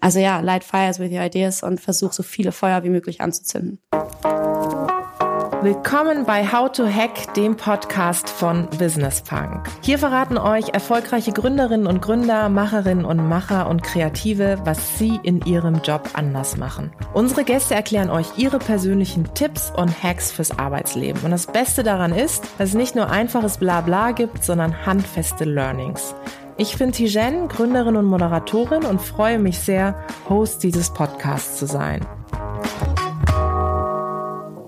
Also ja, light fires with your ideas und versuch so viele Feuer wie möglich anzuzünden. Willkommen bei How to Hack, dem Podcast von Business Punk. Hier verraten euch erfolgreiche Gründerinnen und Gründer, Macherinnen und Macher und Kreative, was sie in ihrem Job anders machen. Unsere Gäste erklären euch ihre persönlichen Tipps und Hacks fürs Arbeitsleben. Und das Beste daran ist, dass es nicht nur einfaches Blabla gibt, sondern handfeste Learnings. Ich bin Tijen, Gründerin und Moderatorin und freue mich sehr, Host dieses Podcasts zu sein.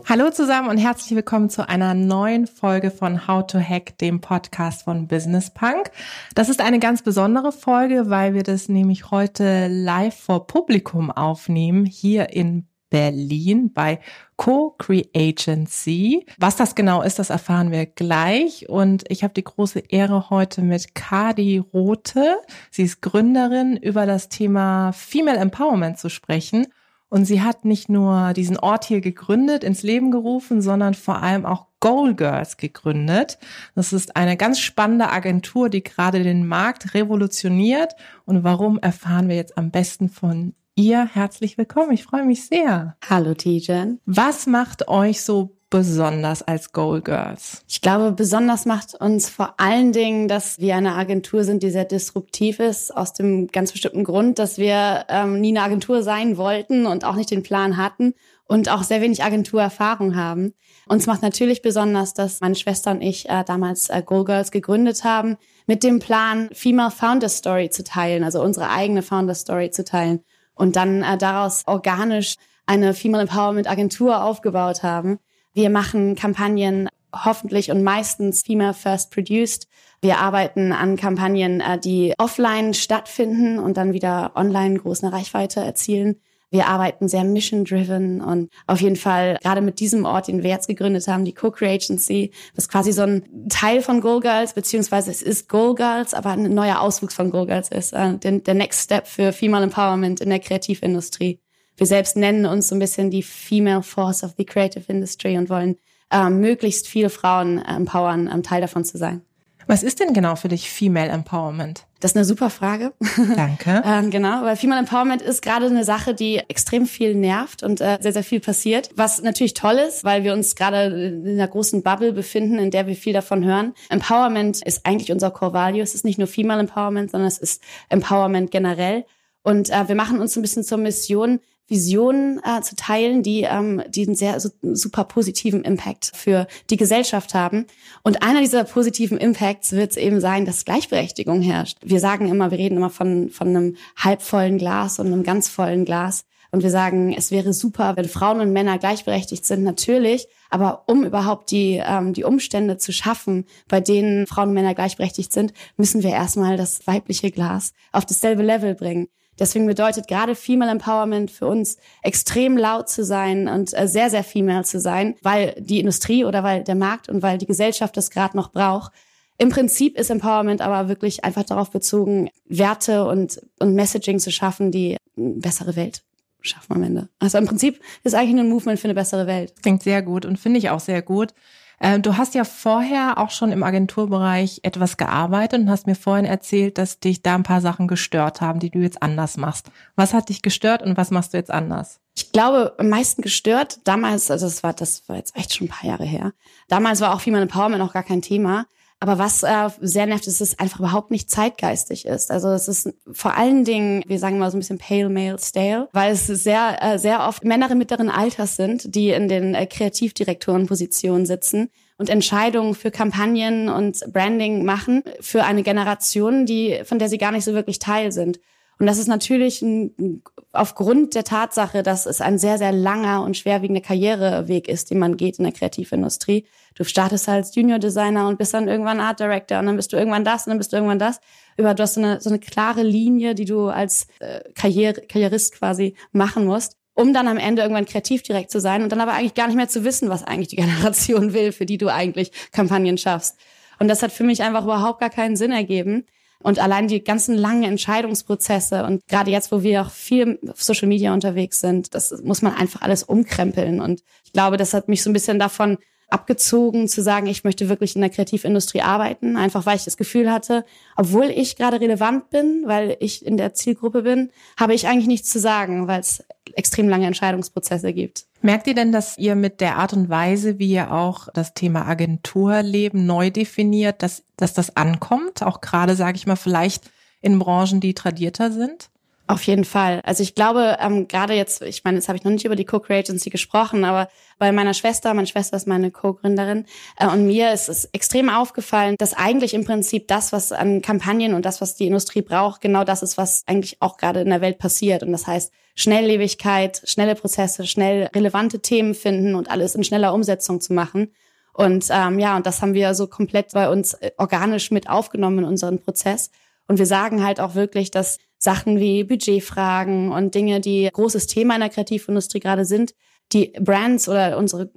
Hallo zusammen und herzlich willkommen zu einer neuen Folge von How to Hack, dem Podcast von Business Punk. Das ist eine ganz besondere Folge, weil wir das nämlich heute live vor Publikum aufnehmen, hier in Berlin bei Co-Creagency. Was das genau ist, das erfahren wir gleich. Und ich habe die große Ehre, heute mit Kadi Rote, sie ist Gründerin, über das Thema Female Empowerment zu sprechen. Und sie hat nicht nur diesen Ort hier gegründet, ins Leben gerufen, sondern vor allem auch Goal Girls gegründet. Das ist eine ganz spannende Agentur, die gerade den Markt revolutioniert. Und warum erfahren wir jetzt am besten von ihr. Herzlich willkommen. Ich freue mich sehr. Hallo, Tijen. Was macht euch so besonders als Goal Girls? Ich glaube, besonders macht uns vor allen Dingen, dass wir eine Agentur sind, die sehr disruptiv ist, aus dem ganz bestimmten Grund, dass wir ähm, nie eine Agentur sein wollten und auch nicht den Plan hatten und auch sehr wenig Agenturerfahrung haben. Uns macht natürlich besonders, dass meine Schwester und ich äh, damals äh, Goal Girls gegründet haben, mit dem Plan, Female Founder Story zu teilen, also unsere eigene Founder Story zu teilen und dann äh, daraus organisch eine Female Empowerment Agentur aufgebaut haben wir machen Kampagnen hoffentlich und meistens Female First Produced. Wir arbeiten an Kampagnen, äh, die offline stattfinden und dann wieder online große Reichweite erzielen. Wir arbeiten sehr mission-driven und auf jeden Fall gerade mit diesem Ort, den wir jetzt gegründet haben, die Co-Creagency, was quasi so ein Teil von Goal Girls, beziehungsweise es ist Goal Girls, aber ein neuer Auswuchs von Goal Girls ist, äh, der, der Next Step für Female Empowerment in der Kreativindustrie. Wir selbst nennen uns so ein bisschen die Female Force of the Creative Industry und wollen äh, möglichst viele Frauen empowern, ähm, Teil davon zu sein. Was ist denn genau für dich Female Empowerment? Das ist eine super Frage. Danke. ähm, genau, weil Female Empowerment ist gerade eine Sache, die extrem viel nervt und äh, sehr, sehr viel passiert. Was natürlich toll ist, weil wir uns gerade in einer großen Bubble befinden, in der wir viel davon hören. Empowerment ist eigentlich unser Core Value. Es ist nicht nur Female Empowerment, sondern es ist Empowerment generell. Und äh, wir machen uns ein bisschen zur Mission, Visionen äh, zu teilen, die, ähm, die einen sehr so, super positiven Impact für die Gesellschaft haben. Und einer dieser positiven Impacts wird es eben sein, dass Gleichberechtigung herrscht. Wir sagen immer, wir reden immer von, von einem halbvollen Glas und einem ganz vollen Glas. Und wir sagen, es wäre super, wenn Frauen und Männer gleichberechtigt sind, natürlich. Aber um überhaupt die, ähm, die Umstände zu schaffen, bei denen Frauen und Männer gleichberechtigt sind, müssen wir erstmal das weibliche Glas auf dasselbe Level bringen. Deswegen bedeutet gerade Female Empowerment für uns extrem laut zu sein und äh, sehr, sehr female zu sein, weil die Industrie oder weil der Markt und weil die Gesellschaft das gerade noch braucht. Im Prinzip ist Empowerment aber wirklich einfach darauf bezogen, Werte und, und Messaging zu schaffen, die eine bessere Welt schaffen am Ende. Also im Prinzip ist eigentlich ein Movement für eine bessere Welt. Klingt sehr gut und finde ich auch sehr gut. Äh, du hast ja vorher auch schon im Agenturbereich etwas gearbeitet und hast mir vorhin erzählt, dass dich da ein paar Sachen gestört haben, die du jetzt anders machst. Was hat dich gestört und was machst du jetzt anders? Ich glaube, am meisten gestört, damals, also das war, das war jetzt echt schon ein paar Jahre her. Damals war auch Female Empowerment noch gar kein Thema. Aber was äh, sehr nervt, ist, dass es einfach überhaupt nicht zeitgeistig ist. Also es ist vor allen Dingen, wir sagen mal so ein bisschen pale male stale, weil es sehr, äh, sehr oft Männer mittleren Alters sind, die in den äh, Kreativdirektorenpositionen sitzen und Entscheidungen für Kampagnen und Branding machen für eine Generation, die von der sie gar nicht so wirklich Teil sind. Und das ist natürlich ein, aufgrund der Tatsache, dass es ein sehr, sehr langer und schwerwiegender Karriereweg ist, den man geht in der Kreativindustrie. Du startest als Junior Designer und bist dann irgendwann Art Director und dann bist du irgendwann das und dann bist du irgendwann das. Über du hast so eine, so eine klare Linie, die du als äh, Karriere, Karrierist quasi machen musst um dann am Ende irgendwann kreativ direkt zu sein und dann aber eigentlich gar nicht mehr zu wissen, was eigentlich die Generation will, für die du eigentlich Kampagnen schaffst. Und das hat für mich einfach überhaupt gar keinen Sinn ergeben. Und allein die ganzen langen Entscheidungsprozesse und gerade jetzt, wo wir auch viel auf Social Media unterwegs sind, das muss man einfach alles umkrempeln. Und ich glaube, das hat mich so ein bisschen davon abgezogen zu sagen, ich möchte wirklich in der Kreativindustrie arbeiten, einfach weil ich das Gefühl hatte, obwohl ich gerade relevant bin, weil ich in der Zielgruppe bin, habe ich eigentlich nichts zu sagen, weil es extrem lange Entscheidungsprozesse gibt. Merkt ihr denn, dass ihr mit der Art und Weise, wie ihr auch das Thema Agenturleben neu definiert, dass, dass das ankommt? Auch gerade, sage ich mal, vielleicht in Branchen, die tradierter sind? Auf jeden Fall. Also ich glaube, ähm, gerade jetzt, ich meine, jetzt habe ich noch nicht über die Co-Creagency gesprochen, aber bei meiner Schwester, meine Schwester ist meine Co-Gründerin, äh, und mir ist es extrem aufgefallen, dass eigentlich im Prinzip das, was an Kampagnen und das, was die Industrie braucht, genau das ist, was eigentlich auch gerade in der Welt passiert. Und das heißt, Schnelllebigkeit, schnelle Prozesse, schnell relevante Themen finden und alles in schneller Umsetzung zu machen. Und ähm, ja, und das haben wir so komplett bei uns äh, organisch mit aufgenommen in unseren Prozess. Und wir sagen halt auch wirklich, dass Sachen wie Budgetfragen und Dinge, die großes Thema in der Kreativindustrie gerade sind, die Brands oder unsere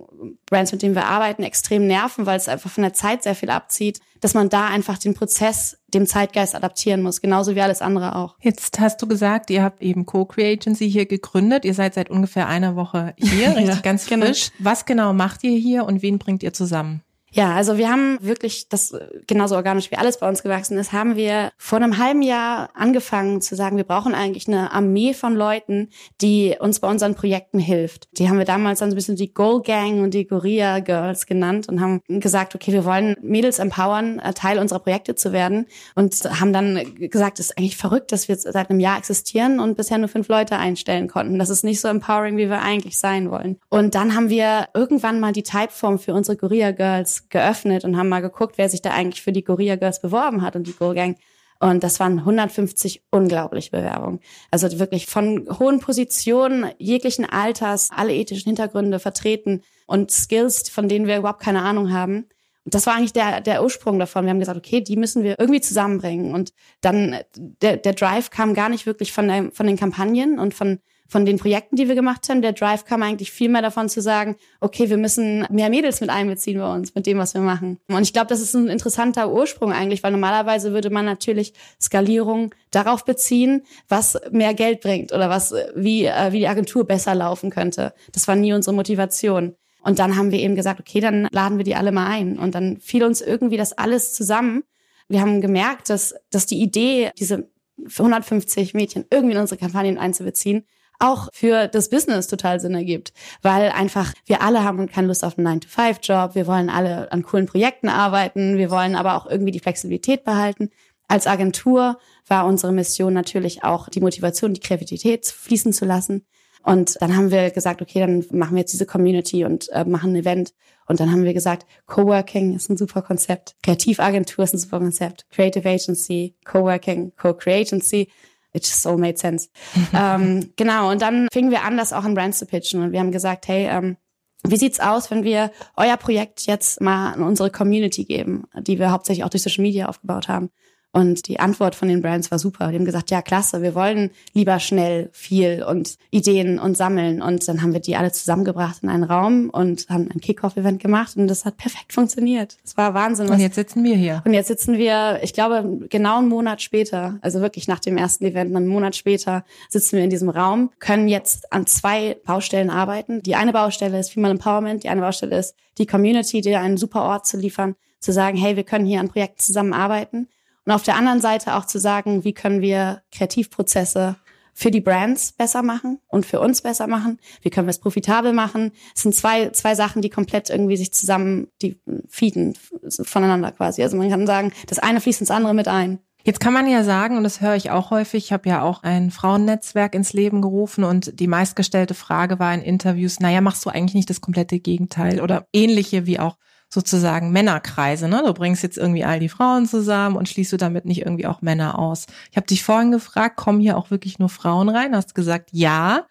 Brands, mit denen wir arbeiten, extrem nerven, weil es einfach von der Zeit sehr viel abzieht, dass man da einfach den Prozess dem Zeitgeist adaptieren muss, genauso wie alles andere auch. Jetzt hast du gesagt, ihr habt eben Co-Creagency hier gegründet. Ihr seid seit ungefähr einer Woche hier, richtig ja, ganz genau. frisch. Genau. Was genau macht ihr hier und wen bringt ihr zusammen? Ja, also wir haben wirklich das genauso organisch wie alles bei uns gewachsen ist, haben wir vor einem halben Jahr angefangen zu sagen, wir brauchen eigentlich eine Armee von Leuten, die uns bei unseren Projekten hilft. Die haben wir damals dann so ein bisschen die Goal Gang und die Gorilla Girls genannt und haben gesagt, okay, wir wollen Mädels empowern, äh, Teil unserer Projekte zu werden und haben dann gesagt, es ist eigentlich verrückt, dass wir seit einem Jahr existieren und bisher nur fünf Leute einstellen konnten. Das ist nicht so empowering, wie wir eigentlich sein wollen. Und dann haben wir irgendwann mal die Typeform für unsere Gorilla Girls geöffnet und haben mal geguckt, wer sich da eigentlich für die Gorilla Girls beworben hat und die Go Gang. Und das waren 150 unglaubliche Bewerbungen. Also wirklich von hohen Positionen, jeglichen Alters, alle ethischen Hintergründe vertreten und Skills, von denen wir überhaupt keine Ahnung haben. Und das war eigentlich der, der Ursprung davon. Wir haben gesagt, okay, die müssen wir irgendwie zusammenbringen. Und dann der, der Drive kam gar nicht wirklich von, der, von den Kampagnen und von von den Projekten, die wir gemacht haben, der Drive kam eigentlich viel mehr davon zu sagen, okay, wir müssen mehr Mädels mit einbeziehen bei uns, mit dem, was wir machen. Und ich glaube, das ist ein interessanter Ursprung eigentlich, weil normalerweise würde man natürlich Skalierung darauf beziehen, was mehr Geld bringt oder was, wie, äh, wie die Agentur besser laufen könnte. Das war nie unsere Motivation. Und dann haben wir eben gesagt, okay, dann laden wir die alle mal ein. Und dann fiel uns irgendwie das alles zusammen. Wir haben gemerkt, dass, dass die Idee, diese 150 Mädchen irgendwie in unsere Kampagnen einzubeziehen, auch für das Business total Sinn ergibt, weil einfach wir alle haben keine Lust auf einen 9-to-5-Job, wir wollen alle an coolen Projekten arbeiten, wir wollen aber auch irgendwie die Flexibilität behalten. Als Agentur war unsere Mission natürlich auch die Motivation, die Kreativität fließen zu lassen. Und dann haben wir gesagt, okay, dann machen wir jetzt diese Community und äh, machen ein Event. Und dann haben wir gesagt, Coworking ist ein super Konzept, Kreativagentur ist ein super Konzept, Creative Agency, Coworking, Co-Creagency it just all made sense. ähm, genau, und dann fingen wir an, das auch an Brands zu pitchen. Und wir haben gesagt, hey, ähm, wie sieht's aus, wenn wir euer Projekt jetzt mal an unsere Community geben, die wir hauptsächlich auch durch Social Media aufgebaut haben? Und die Antwort von den Brands war super. Die haben gesagt, ja, klasse, wir wollen lieber schnell viel und Ideen und sammeln. Und dann haben wir die alle zusammengebracht in einen Raum und haben ein Kickoff-Event gemacht und das hat perfekt funktioniert. Das war Wahnsinn. Und jetzt sitzen wir hier. Und jetzt sitzen wir, ich glaube, genau einen Monat später, also wirklich nach dem ersten Event, einen Monat später, sitzen wir in diesem Raum, können jetzt an zwei Baustellen arbeiten. Die eine Baustelle ist Female Empowerment, die eine Baustelle ist die Community, dir einen super Ort zu liefern, zu sagen, hey, wir können hier an Projekten zusammenarbeiten. Und auf der anderen Seite auch zu sagen, wie können wir Kreativprozesse für die Brands besser machen und für uns besser machen? Wie können wir es profitabel machen? Es sind zwei, zwei Sachen, die komplett irgendwie sich zusammen, die feeden voneinander quasi. Also man kann sagen, das eine fließt ins andere mit ein. Jetzt kann man ja sagen, und das höre ich auch häufig, ich habe ja auch ein Frauennetzwerk ins Leben gerufen und die meistgestellte Frage war in Interviews, naja, machst du eigentlich nicht das komplette Gegenteil oder ähnliche wie auch sozusagen Männerkreise. Ne? Du bringst jetzt irgendwie all die Frauen zusammen und schließt du damit nicht irgendwie auch Männer aus. Ich habe dich vorhin gefragt, kommen hier auch wirklich nur Frauen rein? Hast gesagt, ja.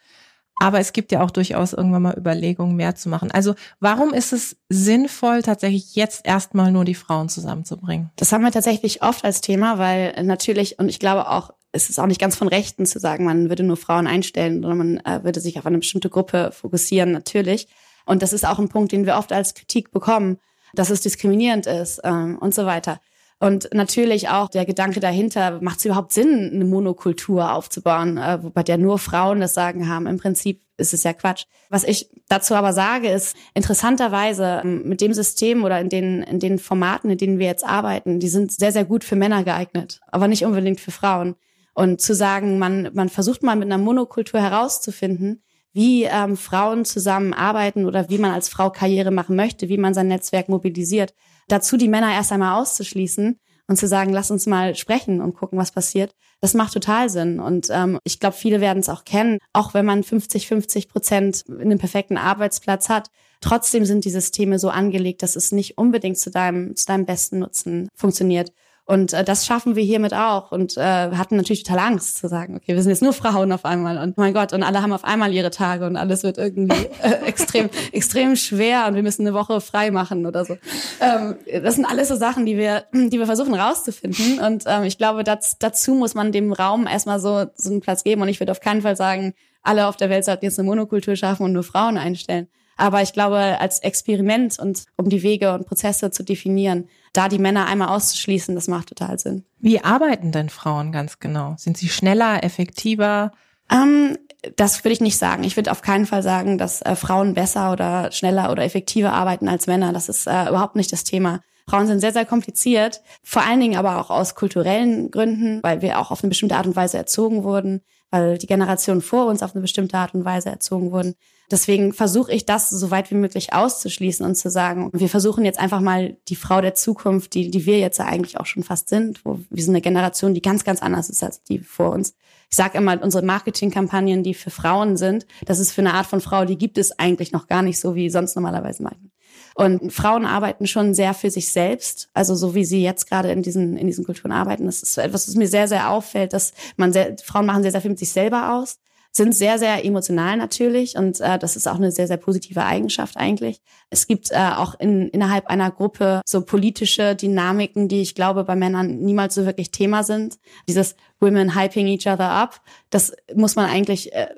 Aber es gibt ja auch durchaus irgendwann mal Überlegungen, mehr zu machen. Also warum ist es sinnvoll, tatsächlich jetzt erstmal nur die Frauen zusammenzubringen? Das haben wir tatsächlich oft als Thema, weil natürlich, und ich glaube auch, es ist auch nicht ganz von Rechten zu sagen, man würde nur Frauen einstellen oder man äh, würde sich auf eine bestimmte Gruppe fokussieren, natürlich. Und das ist auch ein Punkt, den wir oft als Kritik bekommen dass es diskriminierend ist ähm, und so weiter. Und natürlich auch der Gedanke dahinter, macht es überhaupt Sinn, eine Monokultur aufzubauen, äh, bei der nur Frauen das Sagen haben? Im Prinzip ist es ja Quatsch. Was ich dazu aber sage, ist interessanterweise ähm, mit dem System oder in den, in den Formaten, in denen wir jetzt arbeiten, die sind sehr, sehr gut für Männer geeignet, aber nicht unbedingt für Frauen. Und zu sagen, man, man versucht mal mit einer Monokultur herauszufinden, wie ähm, Frauen zusammenarbeiten oder wie man als Frau Karriere machen möchte, wie man sein Netzwerk mobilisiert. Dazu die Männer erst einmal auszuschließen und zu sagen, lass uns mal sprechen und gucken, was passiert. Das macht total Sinn. Und ähm, ich glaube, viele werden es auch kennen, auch wenn man 50, 50 Prozent in einem perfekten Arbeitsplatz hat. Trotzdem sind die Systeme so angelegt, dass es nicht unbedingt zu deinem, zu deinem besten Nutzen funktioniert. Und äh, das schaffen wir hiermit auch und äh, hatten natürlich total Angst zu sagen, okay, wir sind jetzt nur Frauen auf einmal und mein Gott, und alle haben auf einmal ihre Tage und alles wird irgendwie äh, extrem, extrem schwer und wir müssen eine Woche frei machen oder so. Ähm, das sind alles so Sachen, die wir, die wir versuchen rauszufinden. Und ähm, ich glaube, das, dazu muss man dem Raum erstmal so, so einen Platz geben. Und ich würde auf keinen Fall sagen, alle auf der Welt sollten jetzt eine Monokultur schaffen und nur Frauen einstellen. Aber ich glaube, als Experiment und um die Wege und Prozesse zu definieren, da die Männer einmal auszuschließen, das macht total Sinn. Wie arbeiten denn Frauen ganz genau? Sind sie schneller, effektiver? Ähm, das würde ich nicht sagen. Ich würde auf keinen Fall sagen, dass äh, Frauen besser oder schneller oder effektiver arbeiten als Männer. Das ist äh, überhaupt nicht das Thema. Frauen sind sehr, sehr kompliziert, vor allen Dingen aber auch aus kulturellen Gründen, weil wir auch auf eine bestimmte Art und Weise erzogen wurden, weil die Generationen vor uns auf eine bestimmte Art und Weise erzogen wurden. Deswegen versuche ich das so weit wie möglich auszuschließen und zu sagen, wir versuchen jetzt einfach mal die Frau der Zukunft, die, die wir jetzt eigentlich auch schon fast sind, wo wir sind eine Generation, die ganz, ganz anders ist als die vor uns. Ich sage immer, unsere Marketingkampagnen, die für Frauen sind, das ist für eine Art von Frau, die gibt es eigentlich noch gar nicht so, wie sonst normalerweise meinen. Und Frauen arbeiten schon sehr für sich selbst, also so wie sie jetzt gerade in diesen, in diesen Kulturen arbeiten. Das ist etwas, was mir sehr, sehr auffällt, dass man sehr, Frauen machen sehr, sehr viel mit sich selber aus, sind sehr, sehr emotional natürlich und äh, das ist auch eine sehr, sehr positive Eigenschaft eigentlich. Es gibt äh, auch in, innerhalb einer Gruppe so politische Dynamiken, die ich glaube bei Männern niemals so wirklich Thema sind. Dieses Women hyping each other up, das muss man eigentlich äh,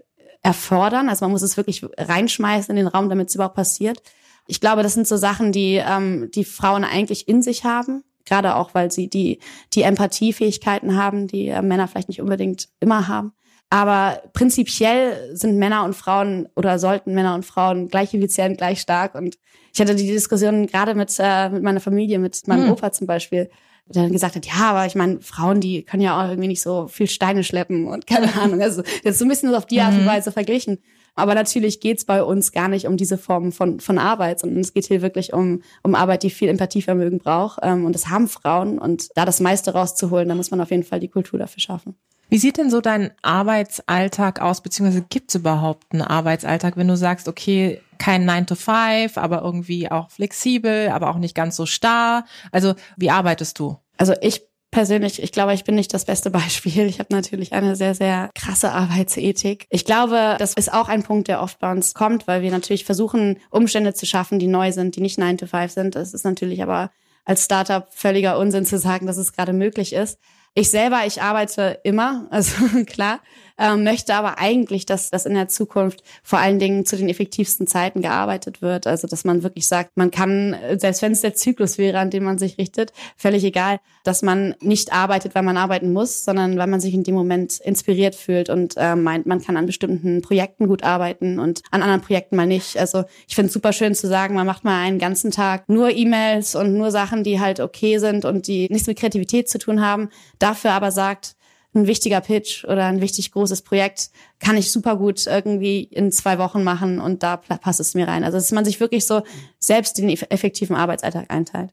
erfordern. Also man muss es wirklich reinschmeißen in den Raum, damit es überhaupt passiert. Ich glaube, das sind so Sachen, die ähm, die Frauen eigentlich in sich haben, gerade auch, weil sie die die Empathiefähigkeiten haben, die äh, Männer vielleicht nicht unbedingt immer haben. Aber prinzipiell sind Männer und Frauen oder sollten Männer und Frauen gleich effizient, gleich stark. Und ich hatte die Diskussion gerade mit, äh, mit meiner Familie, mit meinem hm. Opa zum Beispiel, der dann gesagt hat, ja, aber ich meine, Frauen, die können ja auch irgendwie nicht so viel Steine schleppen und keine Ahnung. Also ist so ein bisschen auf die Art und mhm. Weise verglichen. Aber natürlich geht's bei uns gar nicht um diese Form von, von Arbeit, sondern es geht hier wirklich um, um Arbeit, die viel Empathievermögen braucht. Ähm, und das haben Frauen. Und da das meiste rauszuholen, da muss man auf jeden Fall die Kultur dafür schaffen. Wie sieht denn so dein Arbeitsalltag aus, beziehungsweise gibt es überhaupt einen Arbeitsalltag, wenn du sagst, okay, kein 9 to 5, aber irgendwie auch flexibel, aber auch nicht ganz so starr? Also wie arbeitest du? Also ich persönlich, ich glaube, ich bin nicht das beste Beispiel. Ich habe natürlich eine sehr, sehr krasse Arbeitsethik. Ich glaube, das ist auch ein Punkt, der oft bei uns kommt, weil wir natürlich versuchen, Umstände zu schaffen, die neu sind, die nicht 9 to 5 sind. Es ist natürlich aber als Startup völliger Unsinn zu sagen, dass es gerade möglich ist. Ich selber, ich arbeite immer, also klar, ähm, möchte aber eigentlich, dass das in der Zukunft vor allen Dingen zu den effektivsten Zeiten gearbeitet wird. Also dass man wirklich sagt, man kann, selbst wenn es der Zyklus wäre, an dem man sich richtet, völlig egal, dass man nicht arbeitet, weil man arbeiten muss, sondern weil man sich in dem Moment inspiriert fühlt und äh, meint, man kann an bestimmten Projekten gut arbeiten und an anderen Projekten mal nicht. Also ich finde es super schön zu sagen, man macht mal einen ganzen Tag nur E-Mails und nur Sachen, die halt okay sind und die nichts mit Kreativität zu tun haben. Dafür aber sagt, ein wichtiger Pitch oder ein wichtig großes Projekt kann ich super gut irgendwie in zwei Wochen machen und da passt es mir rein. Also dass man sich wirklich so selbst den effektiven Arbeitsalltag einteilt.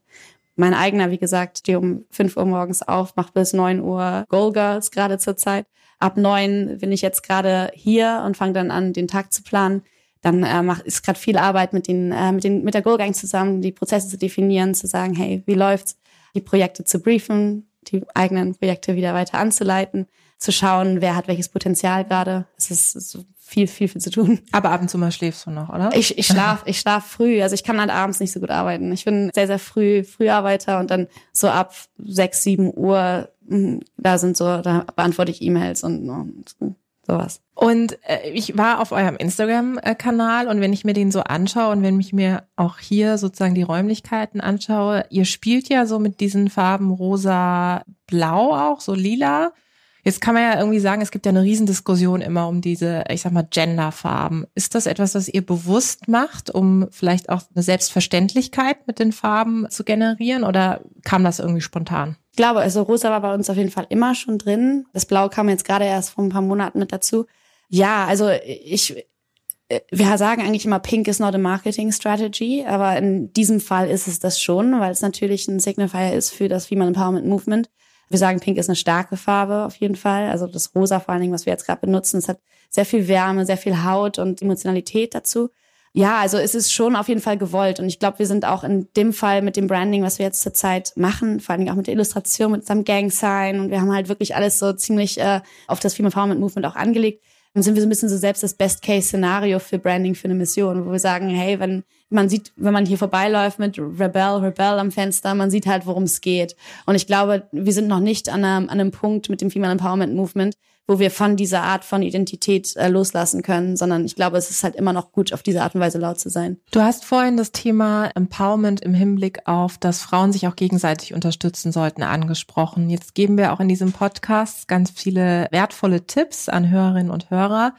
Mein eigener, wie gesagt, stehe um fünf Uhr morgens auf, mache bis neun Uhr Goal Girls gerade zur Zeit. Ab neun bin ich jetzt gerade hier und fange dann an, den Tag zu planen. Dann äh, mach, ist gerade viel Arbeit mit den, äh, mit den mit der Goal Gang zusammen, die Prozesse zu definieren, zu sagen, hey, wie läuft's, die Projekte zu briefen, die eigenen Projekte wieder weiter anzuleiten, zu schauen, wer hat welches Potenzial gerade. Es ist so viel, viel, viel zu tun. Aber ab und zu mal schläfst du noch, oder? Ich, ich schlaf, ich schlaf früh. Also ich kann halt abends nicht so gut arbeiten. Ich bin sehr, sehr früh Früharbeiter und dann so ab sechs, sieben Uhr, hm, da sind so, da beantworte ich E-Mails und, und sowas. Und äh, ich war auf eurem Instagram-Kanal und wenn ich mir den so anschaue und wenn ich mir auch hier sozusagen die Räumlichkeiten anschaue, ihr spielt ja so mit diesen Farben rosa, blau auch, so lila. Jetzt kann man ja irgendwie sagen, es gibt ja eine Riesendiskussion immer um diese, ich sag mal, Genderfarben. Ist das etwas, was ihr bewusst macht, um vielleicht auch eine Selbstverständlichkeit mit den Farben zu generieren oder kam das irgendwie spontan? Ich glaube, also rosa war bei uns auf jeden Fall immer schon drin. Das Blau kam jetzt gerade erst vor ein paar Monaten mit dazu. Ja, also ich, wir sagen eigentlich immer, Pink is not a marketing strategy, aber in diesem Fall ist es das schon, weil es natürlich ein Signifier ist für das Female Empowerment Movement. Wir sagen, Pink ist eine starke Farbe auf jeden Fall. Also das Rosa vor allen Dingen, was wir jetzt gerade benutzen, es hat sehr viel Wärme, sehr viel Haut und Emotionalität dazu. Ja, also es ist schon auf jeden Fall gewollt. Und ich glaube, wir sind auch in dem Fall mit dem Branding, was wir jetzt zurzeit machen, vor allen Dingen auch mit der Illustration, mit unserem Gang Sign. Und wir haben halt wirklich alles so ziemlich äh, auf das Female Empowerment Movement auch angelegt dann sind wir so ein bisschen so selbst das Best-Case-Szenario für Branding für eine Mission, wo wir sagen, hey, wenn man sieht, wenn man hier vorbeiläuft mit Rebel, Rebel am Fenster, man sieht halt, worum es geht. Und ich glaube, wir sind noch nicht an einem, an einem Punkt mit dem Female Empowerment Movement, wo wir von dieser Art von Identität äh, loslassen können, sondern ich glaube, es ist halt immer noch gut, auf diese Art und Weise laut zu sein. Du hast vorhin das Thema Empowerment im Hinblick auf, dass Frauen sich auch gegenseitig unterstützen sollten, angesprochen. Jetzt geben wir auch in diesem Podcast ganz viele wertvolle Tipps an Hörerinnen und Hörer,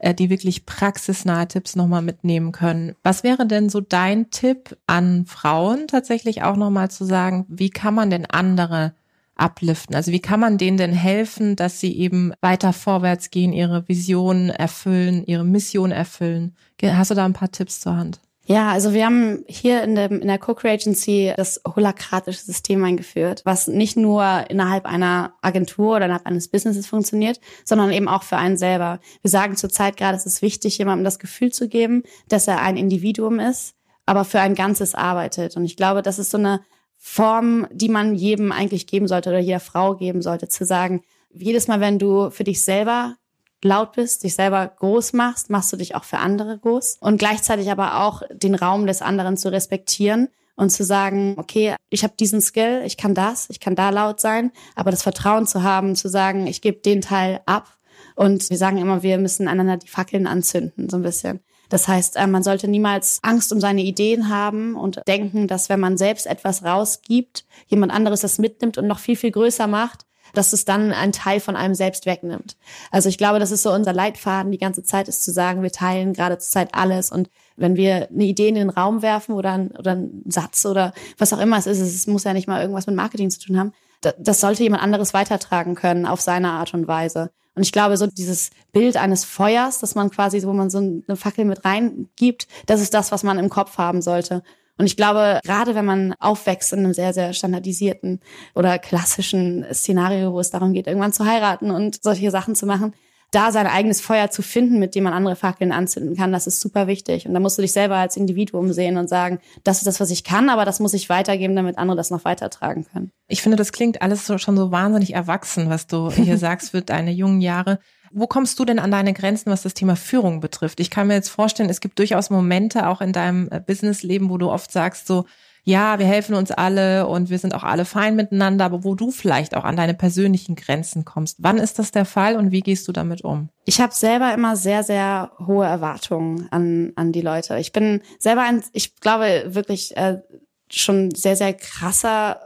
äh, die wirklich praxisnahe Tipps nochmal mitnehmen können. Was wäre denn so dein Tipp an Frauen tatsächlich auch nochmal zu sagen, wie kann man denn andere upliften? Also wie kann man denen denn helfen, dass sie eben weiter vorwärts gehen, ihre Vision erfüllen, ihre Mission erfüllen? Hast du da ein paar Tipps zur Hand? Ja, also wir haben hier in, dem, in der Co-Creagency das holakratische System eingeführt, was nicht nur innerhalb einer Agentur oder innerhalb eines Businesses funktioniert, sondern eben auch für einen selber. Wir sagen zurzeit gerade, es ist wichtig, jemandem das Gefühl zu geben, dass er ein Individuum ist, aber für ein Ganzes arbeitet. Und ich glaube, das ist so eine Form, die man jedem eigentlich geben sollte oder jeder Frau geben sollte, zu sagen, jedes Mal, wenn du für dich selber laut bist, dich selber groß machst, machst du dich auch für andere groß und gleichzeitig aber auch den Raum des anderen zu respektieren und zu sagen, okay, ich habe diesen Skill, ich kann das, ich kann da laut sein, aber das Vertrauen zu haben, zu sagen, ich gebe den Teil ab und wir sagen immer, wir müssen einander die Fackeln anzünden, so ein bisschen. Das heißt, äh, man sollte niemals Angst um seine Ideen haben und denken, dass wenn man selbst etwas rausgibt, jemand anderes das mitnimmt und noch viel, viel größer macht, dass es dann einen Teil von einem selbst wegnimmt. Also ich glaube, das ist so unser Leitfaden die ganze Zeit, ist zu sagen, wir teilen gerade zur Zeit alles und wenn wir eine Idee in den Raum werfen oder, ein, oder einen Satz oder was auch immer es ist, es muss ja nicht mal irgendwas mit Marketing zu tun haben, das sollte jemand anderes weitertragen können auf seine Art und Weise. Und ich glaube, so dieses Bild eines Feuers, dass man quasi, wo man so eine Fackel mit reingibt, das ist das, was man im Kopf haben sollte. Und ich glaube, gerade wenn man aufwächst in einem sehr, sehr standardisierten oder klassischen Szenario, wo es darum geht, irgendwann zu heiraten und solche Sachen zu machen, da sein eigenes Feuer zu finden, mit dem man andere Fackeln anzünden kann, das ist super wichtig. Und da musst du dich selber als Individuum sehen und sagen, das ist das, was ich kann, aber das muss ich weitergeben, damit andere das noch weitertragen können. Ich finde, das klingt alles so, schon so wahnsinnig erwachsen, was du hier sagst für deine jungen Jahre. Wo kommst du denn an deine Grenzen, was das Thema Führung betrifft? Ich kann mir jetzt vorstellen, es gibt durchaus Momente auch in deinem äh, Businessleben, wo du oft sagst so, ja, wir helfen uns alle und wir sind auch alle fein miteinander, aber wo du vielleicht auch an deine persönlichen Grenzen kommst. Wann ist das der Fall und wie gehst du damit um? Ich habe selber immer sehr, sehr hohe Erwartungen an, an die Leute. Ich bin selber ein, ich glaube wirklich äh, schon sehr, sehr krasser,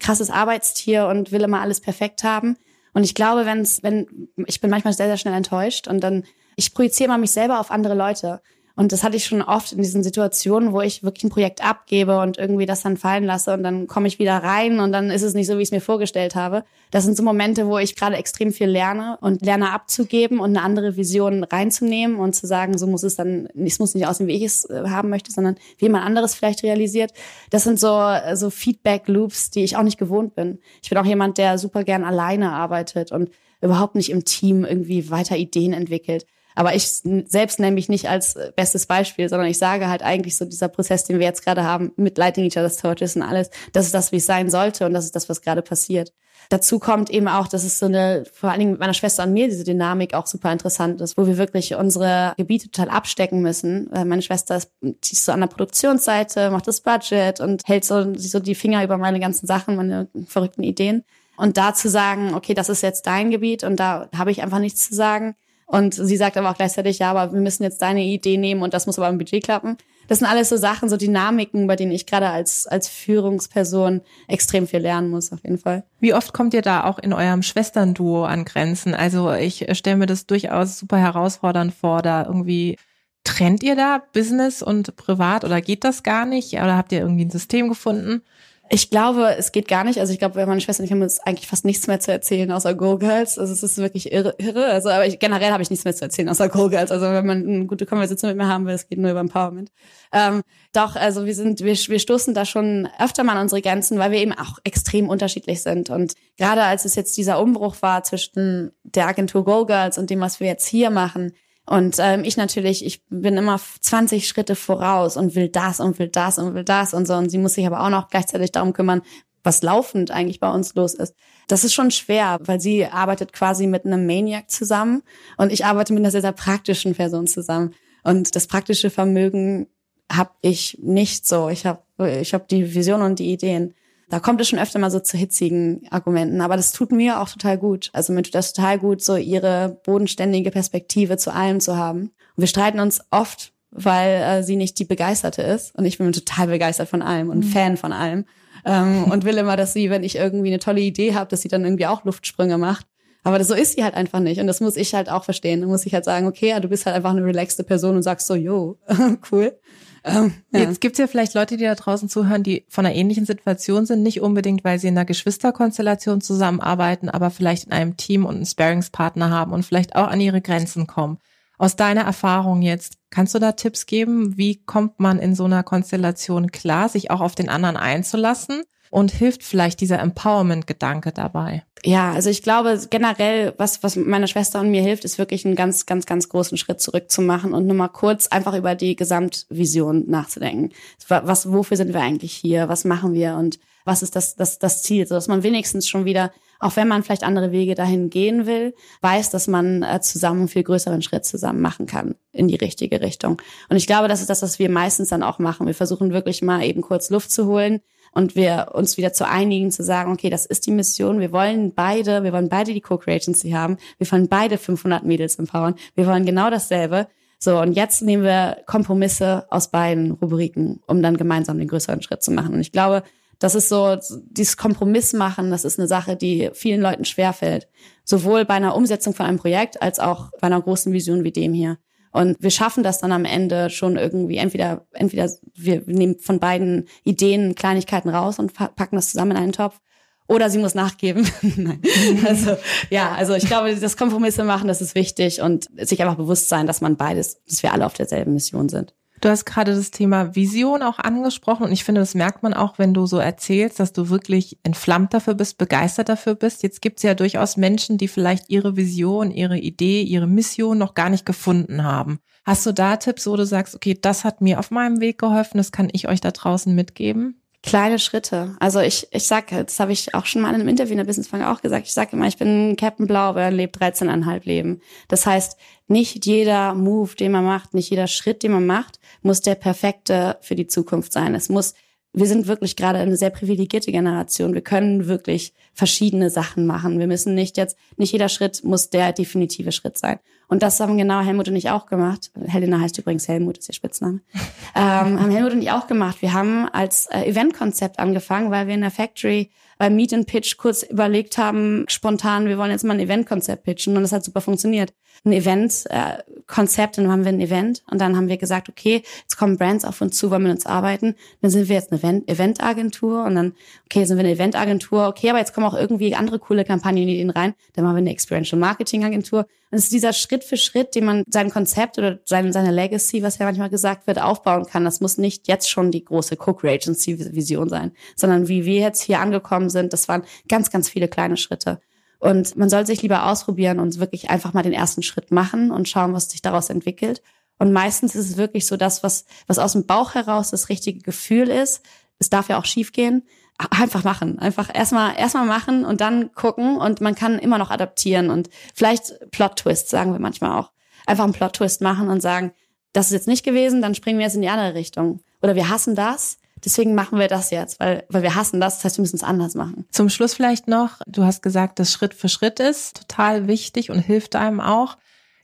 krasses Arbeitstier und will immer alles perfekt haben. Und ich glaube, wenn's, wenn, ich bin manchmal sehr, sehr schnell enttäuscht und dann, ich projiziere mal mich selber auf andere Leute. Und das hatte ich schon oft in diesen Situationen, wo ich wirklich ein Projekt abgebe und irgendwie das dann fallen lasse und dann komme ich wieder rein und dann ist es nicht so, wie ich es mir vorgestellt habe. Das sind so Momente, wo ich gerade extrem viel lerne und lerne abzugeben und eine andere Vision reinzunehmen und zu sagen, so muss es dann, es muss nicht aussehen, wie ich es äh, haben möchte, sondern wie jemand anderes vielleicht realisiert. Das sind so, so Feedback-Loops, die ich auch nicht gewohnt bin. Ich bin auch jemand, der super gern alleine arbeitet und überhaupt nicht im Team irgendwie weiter Ideen entwickelt. Aber ich selbst nenne mich nicht als bestes Beispiel, sondern ich sage halt eigentlich so dieser Prozess, den wir jetzt gerade haben, mit Lighting Each Other's Torches und alles, das ist das, wie es sein sollte und das ist das, was gerade passiert. Dazu kommt eben auch, dass es so eine, vor allen Dingen mit meiner Schwester und mir, diese Dynamik auch super interessant ist, wo wir wirklich unsere Gebiete total abstecken müssen. Meine Schwester ist, ist so an der Produktionsseite, macht das Budget und hält so, so die Finger über meine ganzen Sachen, meine verrückten Ideen. Und da zu sagen, okay, das ist jetzt dein Gebiet und da habe ich einfach nichts zu sagen, Und sie sagt aber auch gleichzeitig, ja, aber wir müssen jetzt deine Idee nehmen und das muss aber im Budget klappen. Das sind alles so Sachen, so Dynamiken, bei denen ich gerade als, als Führungsperson extrem viel lernen muss, auf jeden Fall. Wie oft kommt ihr da auch in eurem Schwesternduo an Grenzen? Also ich stelle mir das durchaus super herausfordernd vor, da irgendwie Trennt ihr da Business und Privat oder geht das gar nicht? Oder habt ihr irgendwie ein System gefunden? Ich glaube, es geht gar nicht. Also ich glaube, meine Schwester und ich haben uns eigentlich fast nichts mehr zu erzählen außer Go Girls. Also es ist wirklich irre. irre. Also aber ich, generell habe ich nichts mehr zu erzählen außer Go Girls. Also wenn man eine gute Konversation mit mir haben will, es geht nur über Empowerment. Ähm, doch, also wir sind, wir, wir stoßen da schon öfter mal an unsere Grenzen, weil wir eben auch extrem unterschiedlich sind. Und gerade als es jetzt dieser Umbruch war zwischen der Agentur Go Girls und dem, was wir jetzt hier machen, und ähm, ich natürlich, ich bin immer 20 Schritte voraus und will das und will das und will das und so. Und sie muss sich aber auch noch gleichzeitig darum kümmern, was laufend eigentlich bei uns los ist. Das ist schon schwer, weil sie arbeitet quasi mit einem Maniac zusammen und ich arbeite mit einer sehr, sehr praktischen Person zusammen. Und das praktische Vermögen habe ich nicht so. Ich habe ich hab die Vision und die Ideen. Da kommt es schon öfter mal so zu hitzigen Argumenten, aber das tut mir auch total gut. Also mir tut das total gut, so ihre bodenständige Perspektive zu allem zu haben. Und wir streiten uns oft, weil äh, sie nicht die Begeisterte ist und ich bin total begeistert von allem und mhm. Fan von allem ähm, und will immer, dass sie, wenn ich irgendwie eine tolle Idee habe, dass sie dann irgendwie auch Luftsprünge macht. Aber das, so ist sie halt einfach nicht. Und das muss ich halt auch verstehen. Da muss ich halt sagen, okay, ja, du bist halt einfach eine relaxte Person und sagst so, yo, cool. Ähm, ja. Jetzt gibt's ja vielleicht Leute, die da draußen zuhören, die von einer ähnlichen Situation sind, nicht unbedingt, weil sie in einer Geschwisterkonstellation zusammenarbeiten, aber vielleicht in einem Team und einen Sparingspartner haben und vielleicht auch an ihre Grenzen kommen. Aus deiner Erfahrung jetzt, kannst du da Tipps geben? Wie kommt man in so einer Konstellation klar, sich auch auf den anderen einzulassen? Und hilft vielleicht dieser Empowerment-Gedanke dabei? Ja, also ich glaube generell, was, was meiner Schwester und mir hilft, ist wirklich einen ganz, ganz, ganz großen Schritt zurück zu machen und nur mal kurz einfach über die Gesamtvision nachzudenken. Was, wofür sind wir eigentlich hier? Was machen wir? Und was ist das, das, das Ziel? So dass man wenigstens schon wieder, auch wenn man vielleicht andere Wege dahin gehen will, weiß, dass man äh, zusammen einen viel größeren Schritt zusammen machen kann in die richtige Richtung. Und ich glaube, das ist das, was wir meistens dann auch machen. Wir versuchen wirklich mal eben kurz Luft zu holen, und wir uns wieder zu einigen, zu sagen, okay, das ist die Mission. Wir wollen beide, wir wollen beide die Co-Creagency haben. Wir wollen beide 500 Mädels empowern. Wir wollen genau dasselbe. So, und jetzt nehmen wir Kompromisse aus beiden Rubriken, um dann gemeinsam den größeren Schritt zu machen. Und ich glaube, das ist so, dieses Kompromiss machen, das ist eine Sache, die vielen Leuten schwerfällt. Sowohl bei einer Umsetzung von einem Projekt als auch bei einer großen Vision wie dem hier. Und wir schaffen das dann am Ende schon irgendwie, entweder, entweder wir nehmen von beiden Ideen Kleinigkeiten raus und packen das zusammen in einen Topf. Oder sie muss nachgeben. Nein. Also, ja, also ich glaube, das Kompromisse machen, das ist wichtig und sich einfach bewusst sein, dass man beides, dass wir alle auf derselben Mission sind. Du hast gerade das Thema Vision auch angesprochen und ich finde, das merkt man auch, wenn du so erzählst, dass du wirklich entflammt dafür bist, begeistert dafür bist. Jetzt gibt es ja durchaus Menschen, die vielleicht ihre Vision, ihre Idee, ihre Mission noch gar nicht gefunden haben. Hast du da Tipps, wo du sagst, okay, das hat mir auf meinem Weg geholfen, das kann ich euch da draußen mitgeben? kleine Schritte. Also ich, ich sag, das habe ich auch schon mal in einem Interview in der Businessfrage auch gesagt. Ich sage immer, ich bin Captain Blaubeer, lebt 13,5 Leben. Das heißt, nicht jeder Move, den man macht, nicht jeder Schritt, den man macht, muss der perfekte für die Zukunft sein. Es muss wir sind wirklich gerade eine sehr privilegierte Generation. Wir können wirklich verschiedene Sachen machen. Wir müssen nicht jetzt, nicht jeder Schritt muss der definitive Schritt sein. Und das haben genau Helmut und ich auch gemacht. Helena heißt übrigens Helmut, ist ihr Spitzname. ähm, haben Helmut und ich auch gemacht. Wir haben als äh, Eventkonzept angefangen, weil wir in der Factory beim Meet and Pitch kurz überlegt haben, spontan, wir wollen jetzt mal ein Eventkonzept pitchen und das hat super funktioniert ein Event-Konzept, äh, dann haben wir ein Event und dann haben wir gesagt, okay, jetzt kommen Brands auf uns zu, wollen mit uns arbeiten. Dann sind wir jetzt eine Event-Agentur und dann, okay, sind wir eine Event-Agentur, okay, aber jetzt kommen auch irgendwie andere coole Kampagnenideen rein. Dann machen wir eine Experiential Marketing-Agentur. Und es ist dieser Schritt für Schritt, den man sein Konzept oder seine, seine Legacy, was ja manchmal gesagt wird, aufbauen kann. Das muss nicht jetzt schon die große Co-Creagency-Vision sein, sondern wie wir jetzt hier angekommen sind, das waren ganz, ganz viele kleine Schritte. Und man soll sich lieber ausprobieren und wirklich einfach mal den ersten Schritt machen und schauen, was sich daraus entwickelt. Und meistens ist es wirklich so das, was, was aus dem Bauch heraus das richtige Gefühl ist. Es darf ja auch schief gehen. Einfach machen. Einfach erstmal, erstmal machen und dann gucken und man kann immer noch adaptieren und vielleicht Plot-Twist, sagen wir manchmal auch. Einfach einen Plot-Twist machen und sagen, das ist jetzt nicht gewesen, dann springen wir jetzt in die andere Richtung. Oder wir hassen das, Deswegen machen wir das jetzt, weil, weil wir hassen das. Das heißt, wir müssen es anders machen. Zum Schluss vielleicht noch, du hast gesagt, dass Schritt für Schritt ist total wichtig und hilft einem auch.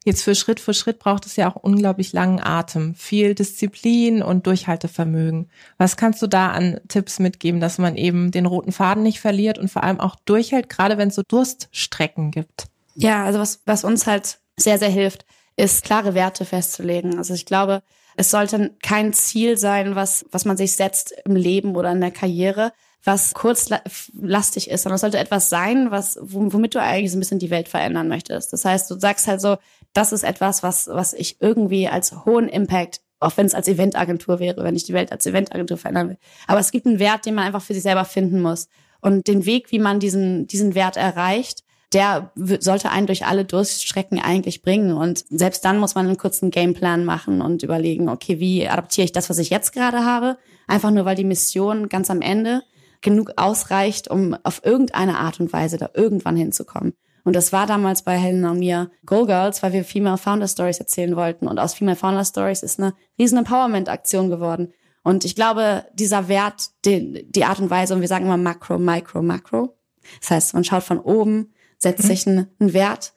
Jetzt für Schritt für Schritt braucht es ja auch unglaublich langen Atem, viel Disziplin und Durchhaltevermögen. Was kannst du da an Tipps mitgeben, dass man eben den roten Faden nicht verliert und vor allem auch durchhält, gerade wenn es so Durststrecken gibt? Ja, also was, was uns halt sehr, sehr hilft, ist klare Werte festzulegen. Also ich glaube, es sollte kein Ziel sein, was, was man sich setzt im Leben oder in der Karriere, was kurzlastig ist, sondern es sollte etwas sein, was, womit du eigentlich so ein bisschen die Welt verändern möchtest. Das heißt, du sagst halt so, das ist etwas, was, was ich irgendwie als hohen Impact auch wenn es als Eventagentur wäre, wenn ich die Welt als Eventagentur verändern will. Aber es gibt einen Wert, den man einfach für sich selber finden muss. Und den Weg, wie man diesen, diesen Wert erreicht, der sollte einen durch alle Durststrecken eigentlich bringen. Und selbst dann muss man einen kurzen Gameplan machen und überlegen, okay, wie adaptiere ich das, was ich jetzt gerade habe? Einfach nur, weil die Mission ganz am Ende genug ausreicht, um auf irgendeine Art und Weise da irgendwann hinzukommen. Und das war damals bei Helen und mir Go Girls, weil wir Female Founder Stories erzählen wollten. Und aus Female Founder Stories ist eine riesen Empowerment-Aktion geworden. Und ich glaube, dieser Wert, die, die Art und Weise, und wir sagen immer Makro, Micro, Makro. Das heißt, man schaut von oben, setzt mhm. sich einen, einen Wert,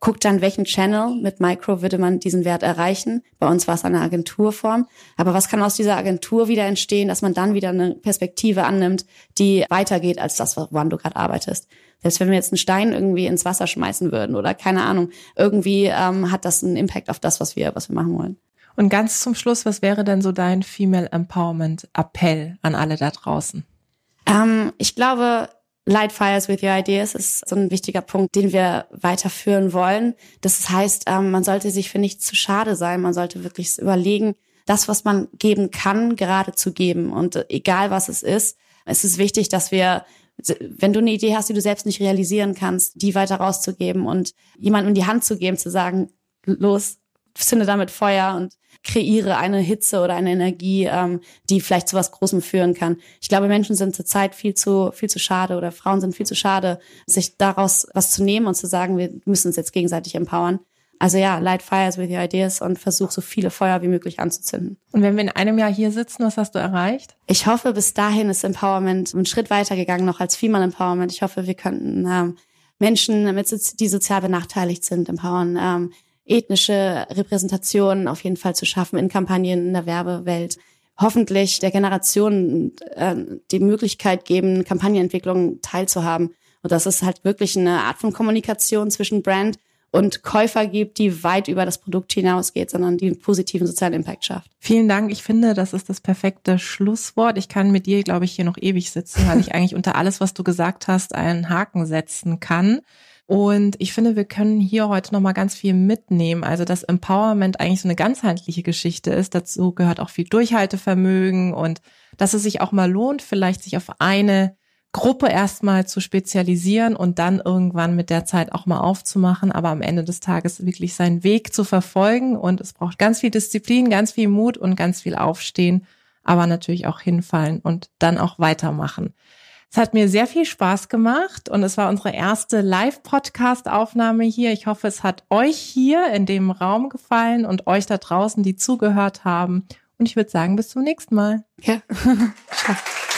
guckt dann, welchen Channel mit Micro würde man diesen Wert erreichen. Bei uns war es eine Agenturform. Aber was kann aus dieser Agentur wieder entstehen, dass man dann wieder eine Perspektive annimmt, die weitergeht als das, woran du gerade arbeitest. Selbst wenn wir jetzt einen Stein irgendwie ins Wasser schmeißen würden oder keine Ahnung, irgendwie ähm, hat das einen Impact auf das, was wir, was wir machen wollen. Und ganz zum Schluss, was wäre denn so dein Female Empowerment Appell an alle da draußen? Ähm, ich glaube, Light Fires with Your Ideas ist so ein wichtiger Punkt, den wir weiterführen wollen. Das heißt, ähm, man sollte sich für nichts zu schade sein. Man sollte wirklich überlegen, das, was man geben kann, gerade zu geben. Und äh, egal was es ist, es ist wichtig, dass wir, wenn du eine Idee hast, die du selbst nicht realisieren kannst, die weiter rauszugeben und jemandem in die Hand zu geben, zu sagen, los, zünde damit Feuer und kreiere eine Hitze oder eine Energie, ähm, die vielleicht zu was Großem führen kann. Ich glaube, Menschen sind zurzeit viel zu, viel zu schade oder Frauen sind viel zu schade, sich daraus was zu nehmen und zu sagen, wir müssen uns jetzt gegenseitig empowern. Also ja, light fires with your ideas und versuch so viele Feuer wie möglich anzuzünden. Und wenn wir in einem Jahr hier sitzen, was hast du erreicht? Ich hoffe, bis dahin ist Empowerment einen Schritt weitergegangen, noch als Female Empowerment. Ich hoffe, wir könnten ähm, Menschen, mit, die sozial benachteiligt sind, empowern, ähm, ethnische Repräsentation auf jeden Fall zu schaffen in Kampagnen in der Werbewelt. Hoffentlich der Generation äh, die Möglichkeit geben, Kampagnenentwicklung teilzuhaben. Und dass es halt wirklich eine Art von Kommunikation zwischen Brand und Käufer gibt, die weit über das Produkt hinausgeht, sondern die einen positiven sozialen Impact schafft. Vielen Dank. Ich finde, das ist das perfekte Schlusswort. Ich kann mit dir, glaube ich, hier noch ewig sitzen, weil ich eigentlich unter alles, was du gesagt hast, einen Haken setzen kann. Und ich finde, wir können hier heute nochmal ganz viel mitnehmen. Also, dass Empowerment eigentlich so eine ganzheitliche Geschichte ist. Dazu gehört auch viel Durchhaltevermögen und dass es sich auch mal lohnt, vielleicht sich auf eine Gruppe erstmal zu spezialisieren und dann irgendwann mit der Zeit auch mal aufzumachen, aber am Ende des Tages wirklich seinen Weg zu verfolgen. Und es braucht ganz viel Disziplin, ganz viel Mut und ganz viel Aufstehen, aber natürlich auch hinfallen und dann auch weitermachen. Es hat mir sehr viel Spaß gemacht und es war unsere erste Live-Podcast-Aufnahme hier. Ich hoffe, es hat euch hier in dem Raum gefallen und euch da draußen, die zugehört haben. Und ich würde sagen, bis zum nächsten Mal. Ja.